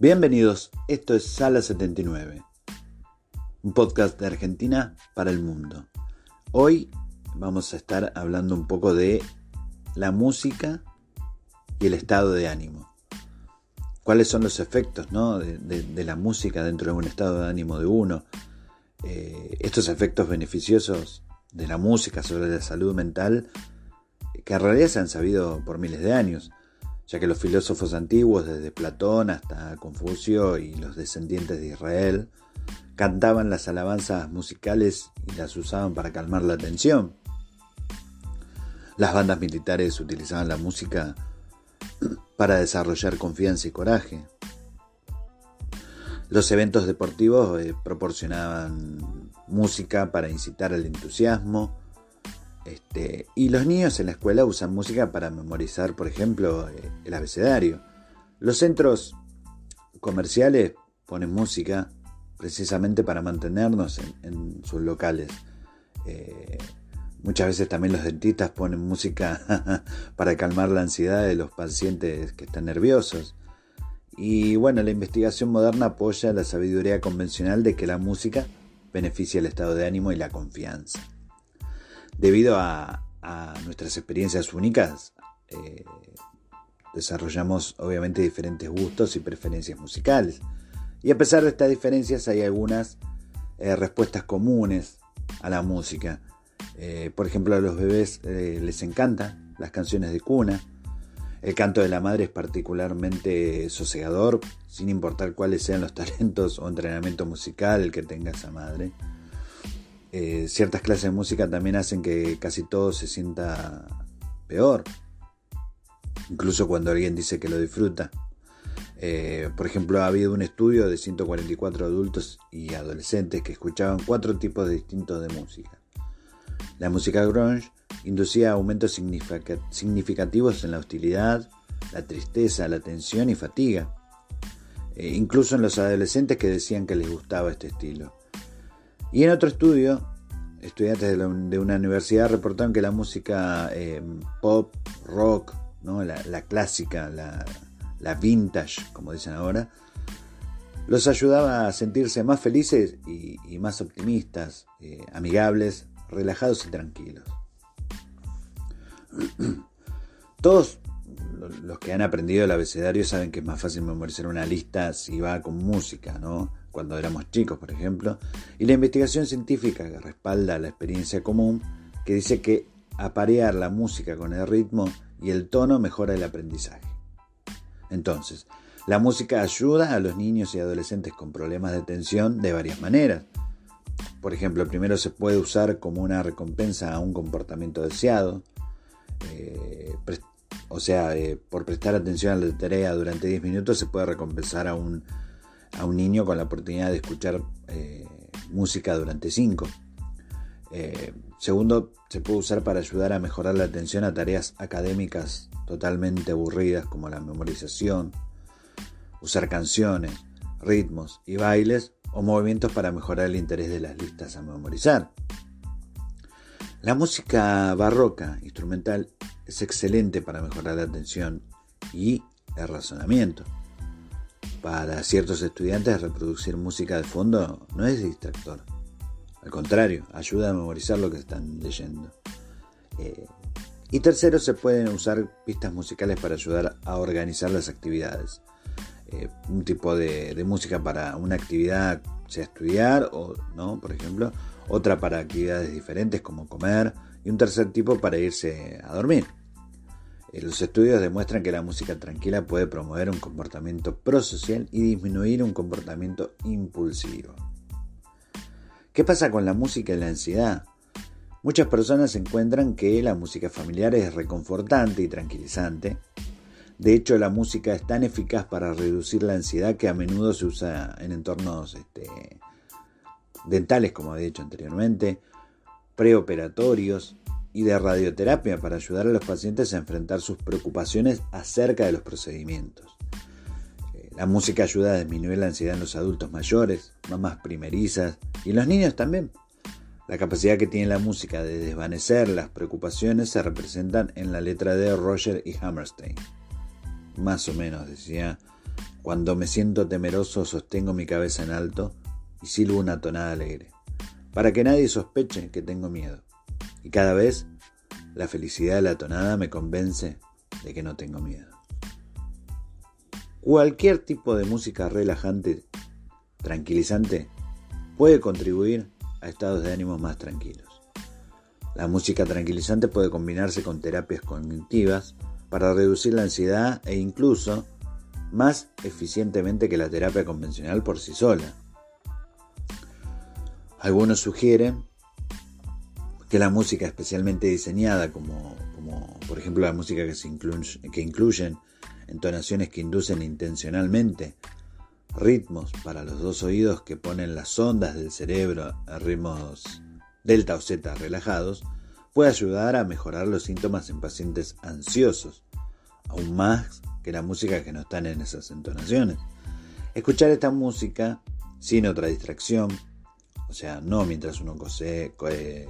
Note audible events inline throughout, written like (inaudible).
Bienvenidos, esto es Sala 79, un podcast de Argentina para el mundo. Hoy vamos a estar hablando un poco de la música y el estado de ánimo. ¿Cuáles son los efectos ¿no? de, la música dentro de un estado de ánimo de uno? Eh, estos efectos beneficiosos de la música sobre la salud mental, que en realidad se han sabido por miles de años ya que los filósofos antiguos, desde Platón hasta Confucio y los descendientes de Israel, cantaban las alabanzas musicales y las usaban para calmar la tensión. Las bandas militares utilizaban la música para desarrollar confianza y coraje. Los eventos deportivos eh, proporcionaban música para incitar al entusiasmo, este, y los niños en la escuela usan música para memorizar, por ejemplo, eh, el abecedario. Los centros comerciales ponen música precisamente para mantenernos en, sus locales. Eh, muchas veces también los dentistas ponen música (laughs) para calmar la ansiedad de los pacientes que están nerviosos. Y bueno, la investigación moderna apoya la sabiduría convencional de que la música beneficia el estado de ánimo y la confianza debido a, nuestras experiencias únicas, eh, desarrollamos obviamente diferentes gustos y preferencias musicales. Y a pesar de estas diferencias hay algunas eh, respuestas comunes a la música. Eh, por ejemplo, a los bebés les encantan las canciones de cuna. El canto de la madre es particularmente sosegador, sin importar cuáles sean los (laughs) talentos o entrenamiento musical que tenga esa madre. Eh, ciertas clases de música también hacen que casi todo se sienta peor, incluso cuando alguien dice que lo disfruta. Eh, por ejemplo, ha habido un estudio de 144 adultos y adolescentes que escuchaban cuatro tipos distintos de música. La música grunge inducía aumentos significa- significativos en la hostilidad, la tristeza, la tensión y fatiga. Eh, incluso en los adolescentes que decían que les gustaba este estilo. Y en otro estudio, estudiantes de, una universidad reportaron que la música eh, pop, rock, ¿no? la, clásica, la, vintage, como dicen ahora, los ayudaba a sentirse más felices y, más optimistas, eh, amigables, relajados y tranquilos. (clears throat) Todos lo- los que han aprendido el abecedario saben que es más fácil memorizar una lista si va con música, ¿no? Cuando éramos chicos, por ejemplo. Y la investigación científica que respalda la experiencia común, que dice que aparear la música con el ritmo y el tono mejora el aprendizaje. Entonces, la música ayuda a los niños y adolescentes con problemas de atención de varias maneras. Por ejemplo, primero se puede usar como una recompensa a un comportamiento deseado. Eh, o sea, eh, por prestar atención a la tarea durante 10 minutos se puede recompensar a un, a un niño con la oportunidad de escuchar eh, música durante 5. Eh, segundo, se puede usar para ayudar a mejorar la atención a tareas académicas totalmente aburridas como la memorización, usar canciones, ritmos y bailes o movimientos para mejorar el interés de las listas a memorizar. La música barroca instrumental es excelente para mejorar la atención y el razonamiento. Para ciertos estudiantes reproducir música de fondo no es distractor. Al contrario, ayuda a memorizar lo que están leyendo. Eh, y tercero, se pueden usar pistas musicales para ayudar a organizar las actividades. Eh, un tipo de, de, música para una actividad, sea estudiar o no, por ejemplo, otra para actividades diferentes como comer y un tercer tipo para irse a dormir. Eh, los estudios demuestran que la música tranquila puede promover un comportamiento prosocial y disminuir un comportamiento impulsivo. ¿Qué pasa con la música y la ansiedad? Muchas personas encuentran que la música familiar es reconfortante y tranquilizante. De hecho, la música es tan eficaz para reducir la ansiedad que a menudo se usa en entornos este, dentales, como he dicho anteriormente, preoperatorios y de radioterapia para ayudar a los pacientes a enfrentar sus preocupaciones acerca de los procedimientos. Eh, la música ayuda a disminuir la ansiedad en los adultos mayores, mamás primerizas y en los niños también. La capacidad que tiene la música de desvanecer las preocupaciones se representan en la letra de Roger y Hammerstein. Más o menos decía, cuando me siento temeroso sostengo mi cabeza en alto y silbo una tonada alegre, para que nadie sospeche que tengo miedo. Y cada vez la felicidad de la tonada me convence de que no tengo miedo. Cualquier tipo de música relajante, tranquilizante, puede contribuir a estados de ánimo más tranquilos. La música tranquilizante puede combinarse con terapias cognitivas para reducir la ansiedad e incluso más eficientemente que la terapia convencional por sí sola. Algunos sugieren que la música especialmente diseñada, como, por ejemplo la música que, que incluyen entonaciones que inducen intencionalmente ritmos para los dos oídos que ponen las ondas del cerebro a ritmos delta o zeta relajados, puede ayudar a mejorar los síntomas en pacientes ansiosos, aún más que la música que no están en esas entonaciones. Escuchar esta música sin otra distracción o sea, no mientras uno cose,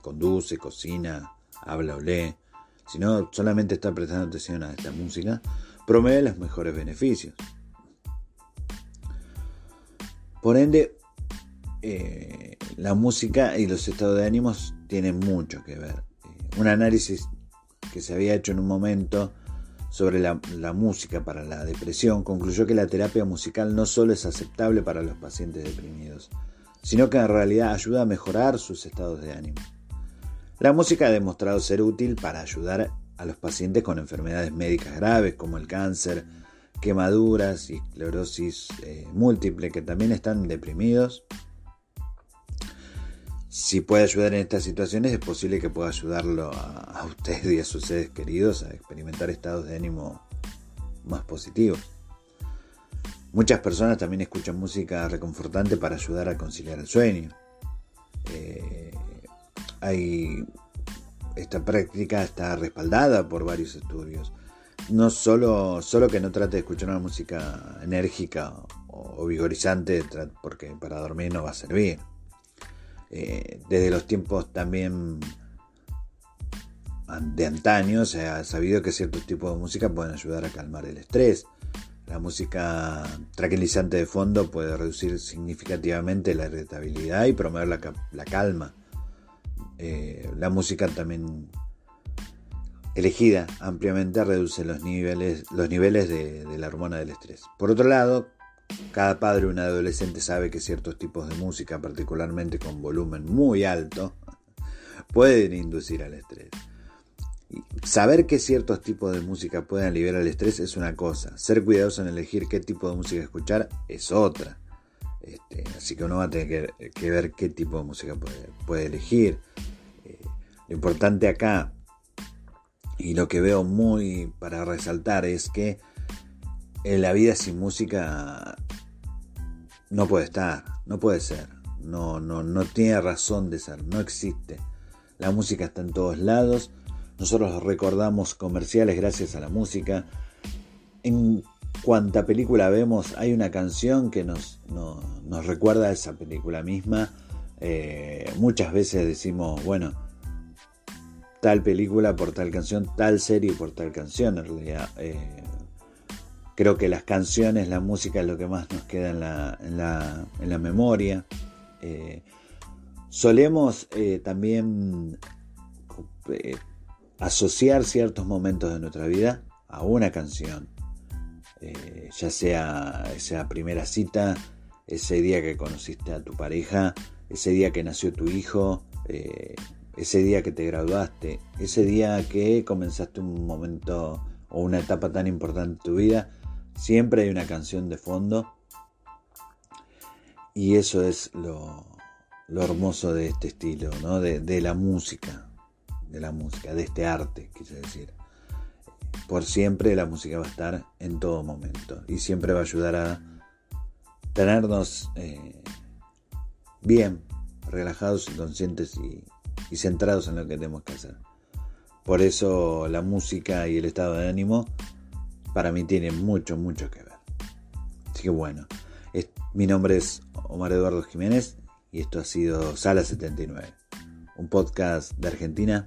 conduce, cocina, habla o lee, sino solamente está prestando atención a esta música, promueve los mejores beneficios. Por ende, eh, la música y los estados de ánimos tienen mucho que ver. Eh, un análisis que se había hecho en un momento sobre la, música para la depresión concluyó que la terapia musical no solo es aceptable para los pacientes deprimidos, sino que en realidad ayuda a mejorar sus estados de ánimo. La música ha demostrado ser útil para ayudar a los pacientes con enfermedades médicas graves como el cáncer, quemaduras y esclerosis eh, múltiple que también están deprimidos. Si puede ayudar en estas situaciones es posible que pueda ayudarlo a, a usted y a sus seres queridos a experimentar estados de ánimo más positivos. Muchas personas también escuchan música reconfortante para ayudar a conciliar el sueño. Eh, hay, esta práctica está respaldada por varios estudios. No solo, solo que no trate de escuchar una música enérgica o, vigorizante, porque para dormir no va a servir. Eh, desde los tiempos también de antaño se ha sabido que ciertos tipos de música pueden ayudar a calmar el estrés. La música tranquilizante de fondo puede reducir significativamente la irritabilidad y promover la, calma. Eh, la música también elegida ampliamente reduce los niveles, los niveles de, la hormona del estrés. Por otro lado, cada padre o un adolescente sabe que ciertos tipos de música, particularmente con volumen muy alto, pueden inducir al estrés. Saber que ciertos tipos de música pueden aliviar el estrés es una cosa. Ser cuidadoso en elegir qué tipo de música escuchar es otra. Este, así que uno va a tener que, ver qué tipo de música puede, elegir. Eh, lo importante acá, y lo que veo muy para resaltar, es que en la vida sin música no puede estar, no puede ser. No, no, no tiene razón de ser, no existe. La música está en todos lados. Nosotros recordamos comerciales gracias a la música. En cuanta película vemos hay una canción que nos, nos, recuerda a esa película misma. Eh, muchas veces decimos, bueno, tal película por tal canción, tal serie por tal canción. En realidad, eh, creo que las canciones, la música es lo que más nos queda en la, en la, memoria. Eh, solemos también asociar ciertos momentos de nuestra vida a una canción. Eh, ya sea esa primera cita, ese día que conociste a tu pareja, ese día que nació tu hijo, eh, ese día que te graduaste, ese día que comenzaste un momento o una etapa tan importante en tu vida, siempre hay una canción de fondo. Y eso es lo, hermoso de este estilo, ¿no? de, de la música, de la música, de este arte, quise decir por siempre la música va a estar en todo momento y siempre va a ayudar a tenernos eh, bien, relajados, conscientes y, y centrados en lo que tenemos que hacer. Por eso la música y el estado de ánimo para mí tienen mucho, mucho que ver. Así que bueno, mi nombre es Omar Eduardo Jiménez y esto ha sido Sala 79, un podcast de Argentina